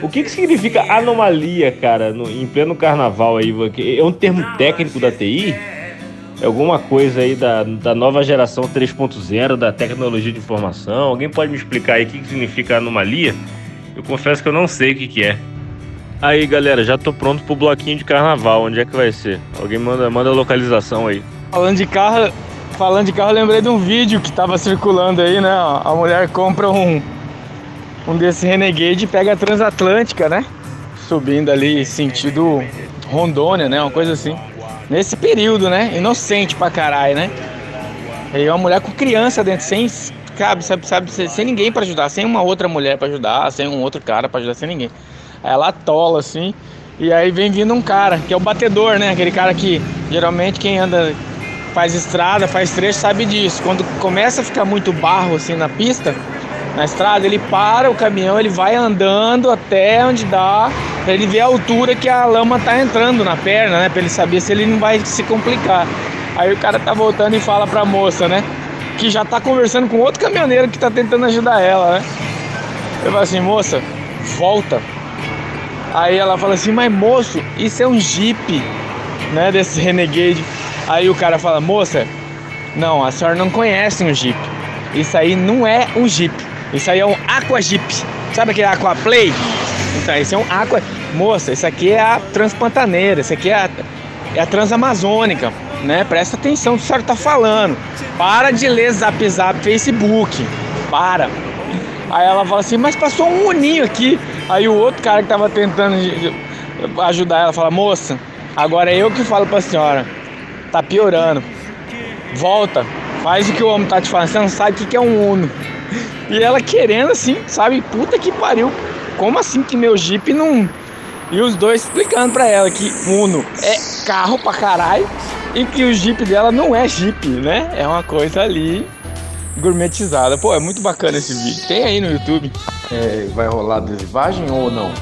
Speaker 4: O que, que significa anomalia, cara, no, em pleno carnaval aí? É um termo técnico da TI? É alguma coisa aí da, da nova geração 3.0 da tecnologia de informação? Alguém pode me explicar aí o que, que significa anomalia? Eu confesso que eu não sei o que, que é. Aí, galera, já tô pronto pro bloquinho de carnaval. Onde é que vai ser? Alguém manda, manda a localização aí.
Speaker 1: Falando de carro, falando de carro, lembrei de um vídeo que tava circulando aí, né? A mulher compra um um desse Renegade e pega a Transatlântica, né? Subindo ali sentido Rondônia, né? Uma coisa assim. Nesse período, né? Inocente pra caralho, né? E uma mulher com criança dentro, sem, sabe, sabe, sabe, sem ninguém para ajudar, sem uma outra mulher para ajudar, sem um outro cara para ajudar, sem ninguém. Ela atola assim. E aí vem vindo um cara, que é o batedor, né? Aquele cara que geralmente quem anda faz estrada, faz trecho, sabe disso. Quando começa a ficar muito barro assim na pista, na estrada, ele para o caminhão, ele vai andando até onde dá, para ele ver a altura que a lama tá entrando na perna, né? Para ele saber se ele não vai se complicar. Aí o cara tá voltando e fala pra moça, né? Que já tá conversando com outro caminhoneiro que tá tentando ajudar ela, né? Eu falo assim, moça, volta, Aí ela fala assim, mas moço, isso é um Jeep, né? Desse Renegade. Aí o cara fala, moça, não, a senhora não conhece um Jeep. Isso aí não é um Jeep. Isso aí é um Aqua Jeep. Sabe aquele Aqua Play? Então, isso é um Aqua. Moça, isso aqui é a Transpantaneira, isso aqui é a, é a Transamazônica, né? Presta atenção no que a senhora tá falando. Para de ler Zap Zap Facebook. Para. Aí ela fala assim, mas passou um uninho aqui. Aí o outro cara que tava tentando ajudar ela fala, moça, agora é eu que falo pra senhora. Tá piorando. Volta, faz o que o homem tá te falando, você não sabe o que é um Uno. E ela querendo assim, sabe, puta que pariu. Como assim que meu Jeep não. E os dois explicando pra ela que Uno é carro pra caralho e que o Jeep dela não é Jeep, né? É uma coisa ali gourmetizada. Pô, é muito bacana esse vídeo. Tem aí no YouTube.
Speaker 4: É, vai rolar adesivagem ou não?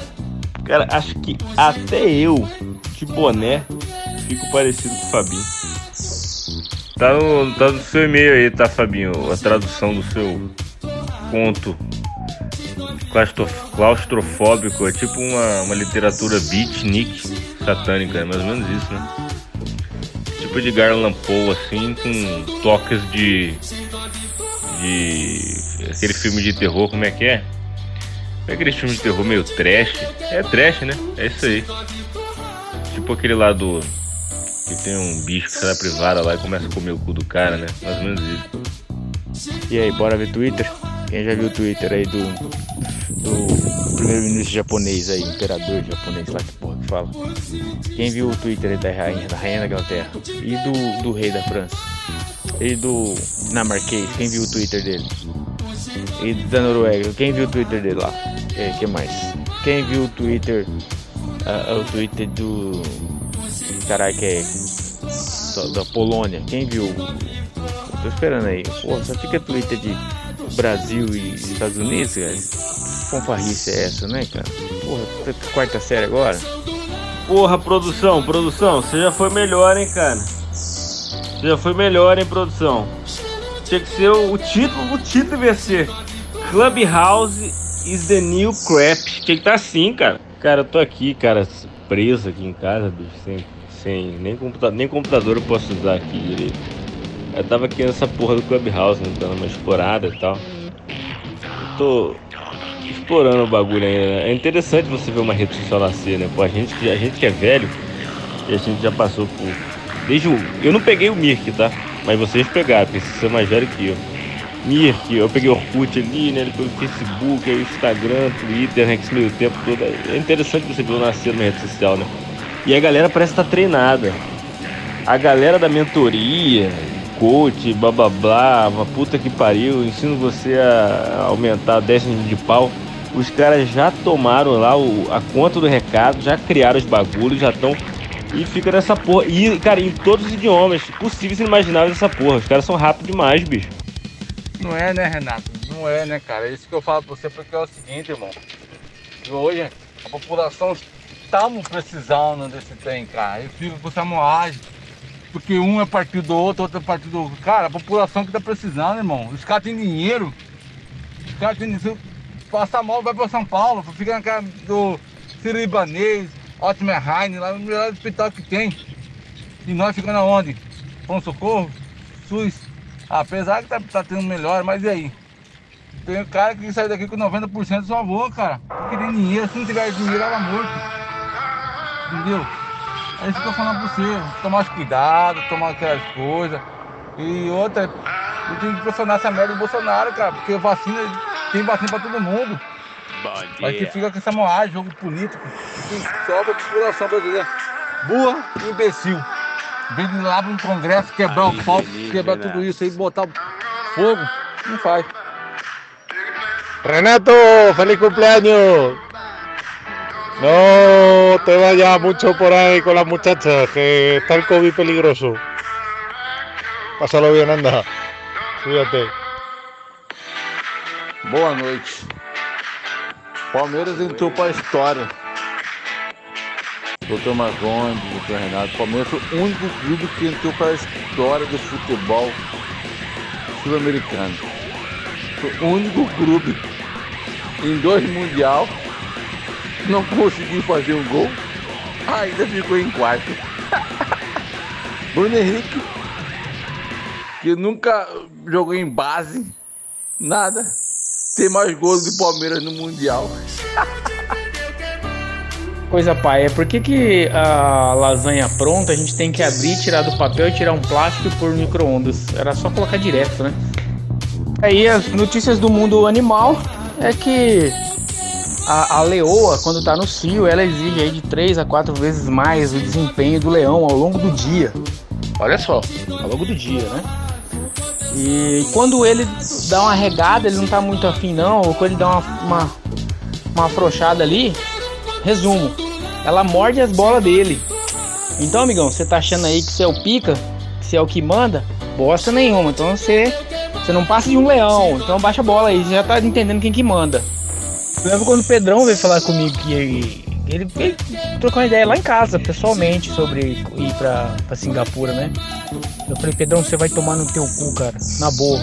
Speaker 4: Cara, acho que até eu, de boné, fico parecido com o Fabinho. Tá no, tá no seu e-mail aí, tá, Fabinho? A tradução do seu conto claustrofóbico. É tipo uma, uma literatura beatnik satânica, é mais ou menos isso, né? Tipo de Garland Poe, assim, com toques de. de. aquele filme de terror, como é que é? É aquele filme de terror meio trash. É trash, né? É isso aí. Tipo aquele lá do. Que tem um bicho que sai da privada lá e começa a comer o cu do cara, né? Mais ou menos isso.
Speaker 12: E aí, bora ver Twitter? Quem já viu o Twitter aí do. do primeiro-ministro japonês aí, imperador japonês lá que porra que fala? Quem viu o Twitter aí da rainha, da rainha da Inglaterra? E do, do rei da França? E do dinamarquês? Quem viu o Twitter dele? E da Noruega? Quem viu o Twitter dele lá? É, que mais? Quem viu o Twitter? Uh, o Twitter do. Que é. Da, Polônia. Quem viu? Tô esperando aí. Pô, só fica Twitter de Brasil e Estados Unidos, cara. Fanfarrice é essa, né, cara? Porra, quarta série agora?
Speaker 4: Porra, produção, produção, você já foi melhor, hein, cara? Você já foi melhor, hein, produção? Tinha que ser o, o título, o título devia ser Clubhouse is the new crap. Que tá assim, cara. Cara, eu tô aqui, cara, preso aqui em casa, bicho, sem, sem nem, computador, nem computador eu posso usar aqui direito. Eu tava aqui nessa porra do Clubhouse, né, dando uma explorada e tal. Eu tô explorando o bagulho ainda, né? É interessante você ver uma rede social nascer, né? Pô, a gente, a gente que é velho, e a gente já passou por. Desde o. Eu não peguei o Mirk, tá? Mas vocês pegaram, porque vocês são mais velho que eu. Mirk, eu peguei o Orkut ali, né? Pelo Facebook, aí Instagram, Twitter, né? Esse meio tempo todo. É interessante você ver o nascer numa rede social, né? E a galera parece estar tá treinada. A galera da mentoria, coach, blá blá blá, uma puta que pariu, ensino você a aumentar 10 de pau. Os caras já tomaram lá o, a conta do recado, já criaram os bagulhos, já estão. E fica nessa porra. E, cara, em todos os idiomas possíveis e imagináveis essa porra. Os caras são rápidos demais, bicho.
Speaker 7: Não é, né, Renato? Não é, né, cara? É isso que eu falo pra você porque é o seguinte, irmão. Hoje a população estamos precisando desse trem, cara. Eu fico com essa moagem. Porque um é partido do outro, outro é partido do outro. Cara, a população que tá precisando, irmão. Os caras têm dinheiro. Os caras têm dinheiro. Passa mal, vai pra São Paulo, fica na casa do Sírio-Libanês, Otmer Heine, lá no melhor hospital que tem. E nós ficando aonde? Pronto Socorro, SUS. Apesar que tá, tá tendo melhor, mas e aí? Tem um cara que sai daqui com 90% do seu avô, cara. Que tem dinheiro, se não tiver dinheiro, ela morto. Entendeu? É isso que eu tô falando pra você. Tomar cuidado, tomar aquelas coisas. E outra, eu tenho que pressionar essa merda do Bolsonaro, cara, porque vacina tem vacina pra todo mundo. Mas que fica com essa moagem, jogo político. Que sobra a população brasileira. Burra e imbecil. Vem lá pro Congresso quebrar o pau, quebrar tudo isso aí, botar fogo. Não faz.
Speaker 13: Renato, feliz cumpleaños. No te vayas mucho por ahí con las muchachas, que está el COVID peligroso. Pásalo bien, anda. Cuídate.
Speaker 7: Boa noite. Palmeiras entrou para a história. Doutor Marconi, doutor Renato. Palmeiras foi o único clube que entrou para a história do futebol sul-americano. Foi o único clube em dois mundial não conseguiu fazer um gol, ainda ficou em quarto. Bruno Henrique, que nunca jogou em base, nada, tem mais gols do Palmeiras no Mundial.
Speaker 1: Coisa pai, é por que, que a lasanha pronta a gente tem que abrir, tirar do papel, tirar um plástico e pôr no micro-ondas? Era só colocar direto, né? Aí as notícias do mundo animal é que a, a leoa, quando está no cio, ela exige aí de 3 a 4 vezes mais o desempenho do leão ao longo do dia. Olha só, ao longo do dia, né? E quando ele dá uma regada, ele não tá muito afim não, ou quando ele dá uma, uma, uma afrouxada ali, resumo, ela morde as bolas dele. Então, amigão, você tá achando aí que você é o pica, que você é o que manda? Bosta nenhuma. Então você, você não passa de um leão. Então baixa a bola aí, você já tá entendendo quem que manda. Eu lembro quando o Pedrão veio falar comigo que ele, ele, ele trocou uma ideia lá em casa, pessoalmente, sobre ir pra, pra Singapura, né? Eu falei, Pedrão, você vai tomar no teu cu, cara. Na boa.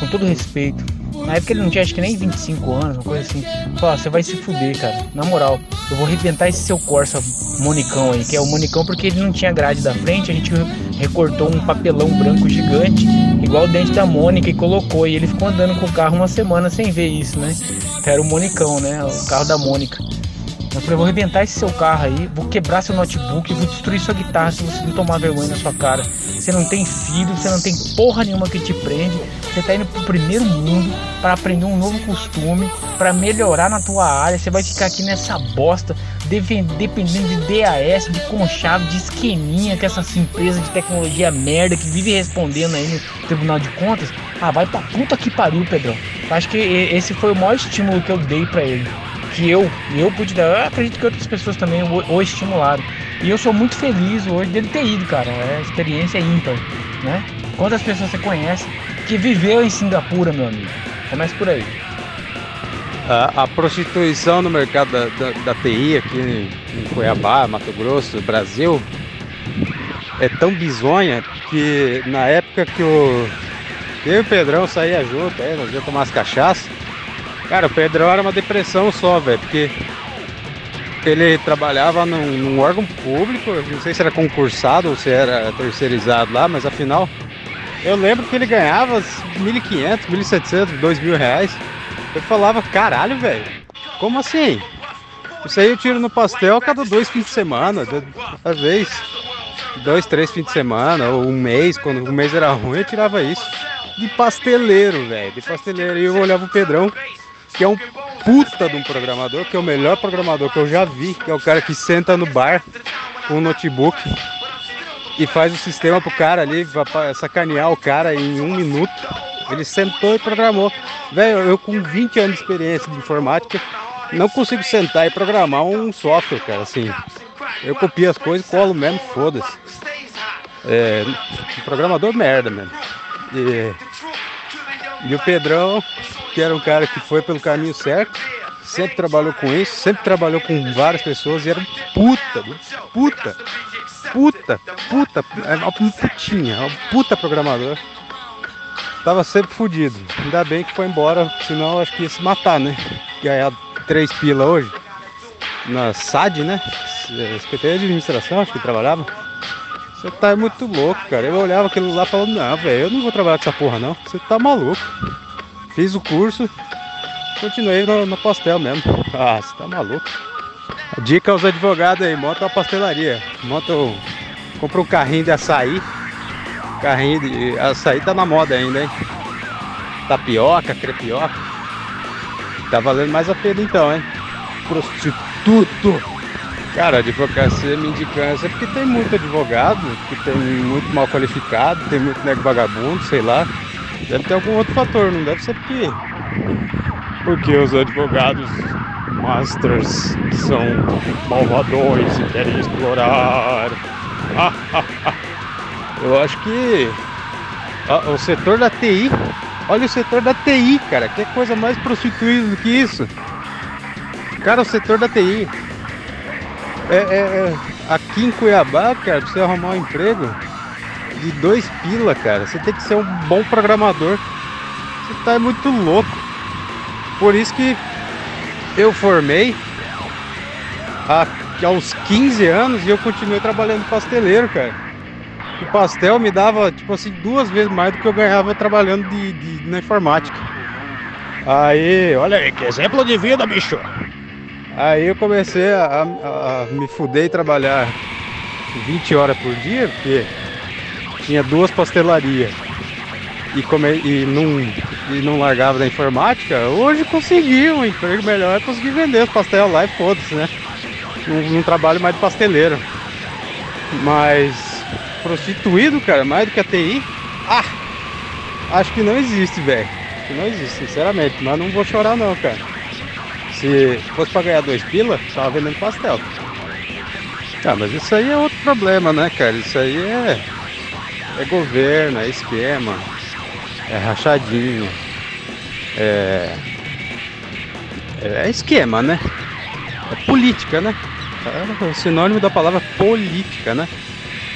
Speaker 1: Com todo respeito. Na época ele não tinha acho que nem 25 anos, uma coisa assim. Falei, você vai se fuder, cara. Na moral, eu vou arrebentar esse seu Corsa Monicão aí, que é o Monicão porque ele não tinha grade da frente, a gente recortou um papelão branco gigante, igual o dente da Mônica, e colocou. E ele ficou andando com o carro uma semana sem ver isso, né? Era o Monicão, né? O carro da Mônica. Eu falei, vou arrebentar esse seu carro aí, vou quebrar seu notebook, vou destruir sua guitarra se você não tomar vergonha na sua cara. Você não tem filho, você não tem porra nenhuma que te prende. Você tá indo pro primeiro mundo para aprender um novo costume, para melhorar na tua área. Você vai ficar aqui nessa bosta, dependendo de DAS, de conchave, de esqueminha, que essas empresas de tecnologia merda que vive respondendo aí no Tribunal de Contas. Ah, vai pra puta que pariu, Pedrão. Acho que esse foi o maior estímulo que eu dei para ele que eu, eu pude dar, eu acredito que outras pessoas também o, o estimularam. E eu sou muito feliz hoje dele ter ido, cara. É experiência ímpar, né? Quantas pessoas você conhece que viveu em Singapura, meu amigo? Começa por aí.
Speaker 3: A, a prostituição no mercado da, da, da TI aqui em, em Cuiabá, Mato Grosso, Brasil, é tão bizonha que na época que o eu e o Pedrão saía junto, aí nós íamos tomar as cachaças. Cara, o Pedrão era uma depressão só, velho, porque ele trabalhava num, num, órgão público, não sei se era concursado ou se era terceirizado lá, mas afinal, eu lembro que ele ganhava 1.500, 1.700, 2.000 reais. Eu falava, caralho, velho, como assim? Isso aí eu tiro no pastel cada dois fins de semana, às vezes dois, três fins de semana, ou um mês, quando o mês era ruim, eu tirava isso. De pasteleiro, velho, de pasteleiro. E eu olhava o Pedrão, que é um puta de um programador, que é o melhor programador que eu já vi, que é o cara que senta no bar com um notebook e faz o sistema pro cara ali, pra sacanear o cara em um minuto. Ele sentou e programou. Velho, eu com 20 anos de experiência de informática, não consigo sentar e programar um software, cara, assim. Eu copio as coisas, colo mesmo, foda-se. É, programador merda, mesmo. E, e o Pedrão, que era um cara que foi pelo caminho certo, sempre trabalhou com isso, sempre trabalhou com várias pessoas e era um puta, puta, puta, puta, é uma putinha, uma puta programador. Tava sempre fudido. Ainda bem que foi embora, senão acho que ia se matar, né? Ganhar três pila hoje. Na SAD, né? Secretaria de Administração, acho que trabalhava. Você tá muito louco, cara. Eu olhava aquilo lá falava, não, velho, eu não vou trabalhar com essa porra não. Você tá maluco. Fiz o curso, continuei no, no pastel mesmo. Ah, você tá maluco. A dica aos advogados aí, monta uma pastelaria. Monta um. Compra um carrinho de açaí. Carrinho de. Açaí tá na moda ainda, hein? Tapioca, crepioca. Tá valendo mais a pena então, hein? Prostituto! Cara, a advocacia me indicância porque tem muito advogado, que tem muito mal qualificado, tem muito nego vagabundo, sei lá. Deve ter algum outro fator, não deve ser porque. Porque os advogados masters são malvadões e querem explorar. Eu acho que o setor da TI, olha o setor da TI, cara, que coisa mais prostituída do que isso. Cara, o setor da TI. É, é, é, aqui em Cuiabá, cara, pra você arrumar um emprego, de dois pila, cara. Você tem que ser um bom programador. Você tá muito louco. Por isso que eu formei há, aos 15 anos e eu continuei trabalhando pasteleiro, cara. O pastel me dava, tipo assim, duas vezes mais do que eu ganhava trabalhando de, de na informática. Aí, olha aí, que exemplo de vida, bicho! Aí eu comecei a, a, a me fuder e trabalhar 20 horas por dia, porque tinha duas pastelarias e, come, e, não, e não largava da informática, hoje consegui um emprego melhor, consegui vender os pastel lá e foda-se, né? Não, não trabalho mais de pasteleiro. Mas prostituído, cara, mais do que a TI, ah, acho que não existe, velho. Não existe, sinceramente, mas não vou chorar não, cara. Se fosse pra ganhar dois pila, tava vendendo pastel. Ah, mas isso aí é outro problema, né, cara? Isso aí é é governo, é esquema, é rachadinho, é, é esquema, né? É política, né? É o sinônimo da palavra política, né?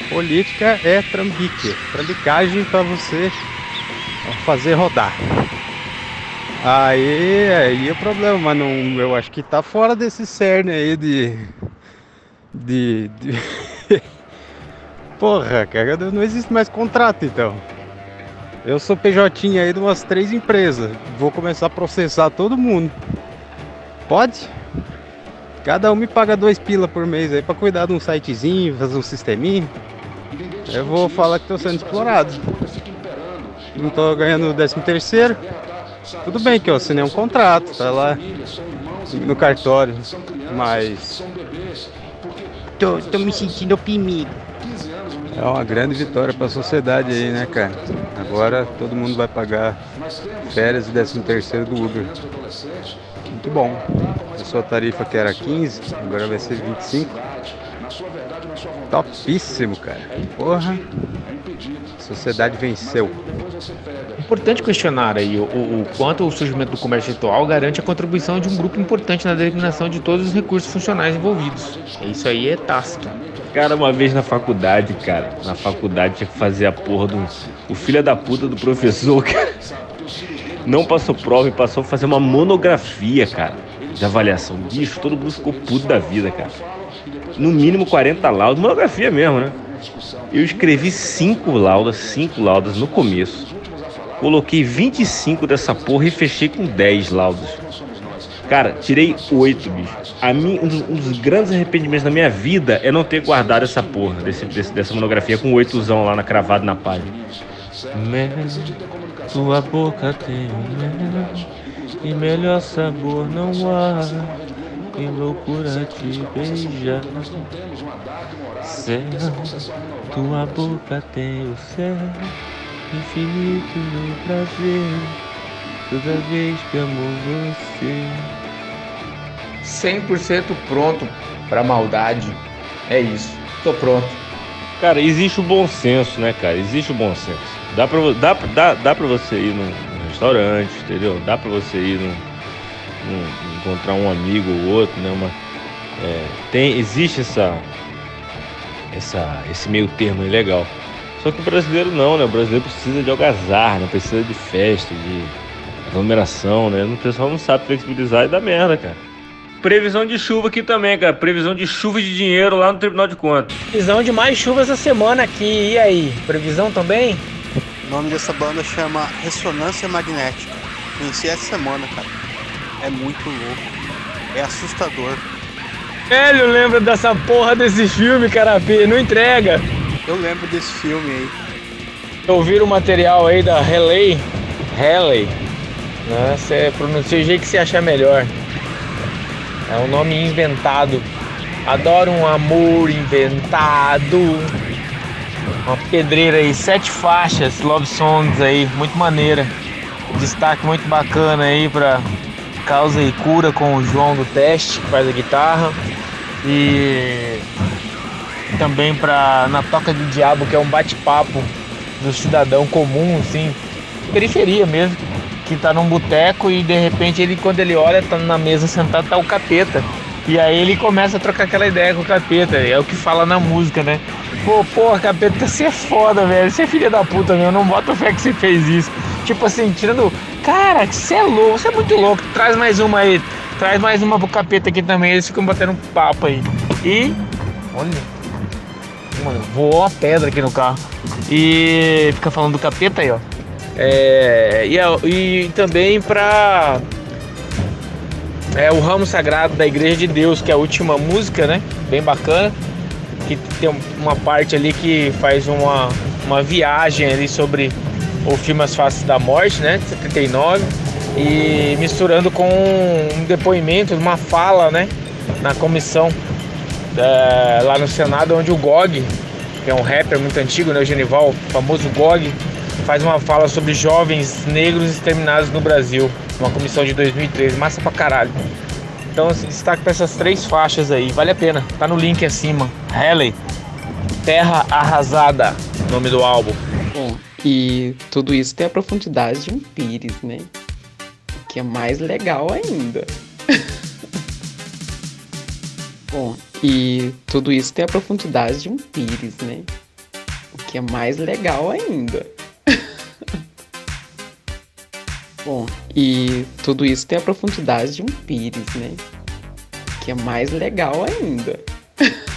Speaker 3: Política é trambique, trambicagem para você fazer rodar. Aí, aí é o problema, mas não, eu acho que tá fora desse cerne aí de. De. de... Porra, cara, não existe mais contrato então. Eu sou PJ aí de umas três empresas. Vou começar a processar todo mundo. Pode? Cada um me paga dois pila por mês aí pra cuidar de um sitezinho, fazer um sisteminha. Eu vou falar que tô sendo explorado. Não tô ganhando o décimo terceiro. Tudo bem que eu assinei um contrato, tá lá no cartório, mas tô, tô me sentindo oprimido. É uma grande vitória para a sociedade aí, né, cara? Agora todo mundo vai pagar férias e décimo terceiro do Uber. Muito bom. A sua tarifa que era 15, agora vai ser 25. Topíssimo, cara. Porra. A sociedade venceu.
Speaker 1: Importante questionar aí o, o, o, quanto o surgimento do comércio virtual garante a contribuição de um grupo importante na determinação de todos os recursos funcionais envolvidos. Isso aí é tácito.
Speaker 4: Cara, uma vez na faculdade, cara, na faculdade tinha que fazer a porra do. O filho da puta do professor, cara. Não passou prova e passou a fazer uma monografia, cara, de avaliação. Bicho, todo mundo ficou puto da vida, cara. No mínimo 40 laudos, monografia mesmo, né? Eu escrevi cinco laudas, cinco laudas no começo. Coloquei 25 dessa porra e fechei com 10 laudas. Cara, tirei 8, bicho. A mim, um, dos, um dos grandes arrependimentos da minha vida é não ter guardado essa porra desse, desse, dessa monografia com oitozão lá na, cravado na página. Tua boca tem e melhor sabor não há. Que loucura te beijar. Céu, tua boca tem o céu, infinito no prazer. Toda vez que amo você.
Speaker 1: 100% pronto pra maldade. É isso. Tô pronto.
Speaker 4: Cara, existe o bom senso, né, cara? Existe o bom senso. Dá pra, dá, dá, dá pra você ir num, restaurante, entendeu? Dá pra você ir num, num, encontrar um amigo ou outro, né? Uma, é, tem, existe essa, essa, esse meio termo aí legal. Só que o brasileiro não, né? O brasileiro precisa de algazarra, né? precisa de festa, de aglomeração, né? O pessoal não sabe flexibilizar e dá merda, cara. Previsão de chuva aqui também, cara. Previsão de chuva de dinheiro lá no Tribunal de Contas.
Speaker 1: Previsão de mais chuva essa semana aqui. E aí? Previsão também?
Speaker 5: O nome dessa banda chama Ressonância Magnética. Conheci essa semana, cara. É muito louco. É assustador.
Speaker 1: Velho, lembra dessa porra desse filme, Carapê? Não entrega.
Speaker 5: Eu lembro desse filme aí.
Speaker 1: Ouviram o material aí da Relay? Relay. Né? Você pronuncia o jeito que você achar melhor. É um nome inventado. Adoro um amor inventado. Uma pedreira aí, sete faixas, love songs aí, muito maneira. Destaque muito bacana aí pra Causa e Cura com o João do Teste, que faz a guitarra. E também pra Na Toca do Diabo, que é um bate-papo do cidadão comum, assim, periferia mesmo que tá num boteco e de repente ele quando ele olha tá na mesa sentado tá o capeta. E aí ele começa a trocar aquela ideia com o capeta, é o que fala na música, né? Pô, porra, capeta, você é foda, velho. Você é filha da puta, meu. Não bota fé que você fez isso. Tipo assim, tirando. Cara, você é louco, você é muito louco. Traz mais uma aí. Traz mais uma pro capeta aqui também. Eles ficam batendo um papo aí. E. Olha. Mano, voou uma pedra aqui no carro. E fica falando do capeta aí, ó. É, e, e também para é, o ramo sagrado da Igreja de Deus, que é a última música, né? Bem bacana. Que tem uma parte ali que faz uma, uma viagem ali sobre o filme As Faces da Morte, né? De 79. E misturando com um depoimento, uma fala, né? Na comissão é, lá no Senado, onde o Gog, que é um rapper muito antigo, né? O Genival, o famoso Gog, faz uma fala sobre jovens negros exterminados no Brasil, uma comissão de 2013, massa pra caralho. Então se destaque para essas três faixas aí, vale a pena, tá no link acima. Halley, Terra Arrasada, nome do álbum.
Speaker 14: Bom, e tudo isso tem a profundidade de um pires, né? Que é mais legal ainda. Bom, e tudo isso tem a profundidade de um pires, né? que é mais legal ainda. Bom, e tudo isso tem a profundidade de um pires, né? Que é mais legal ainda.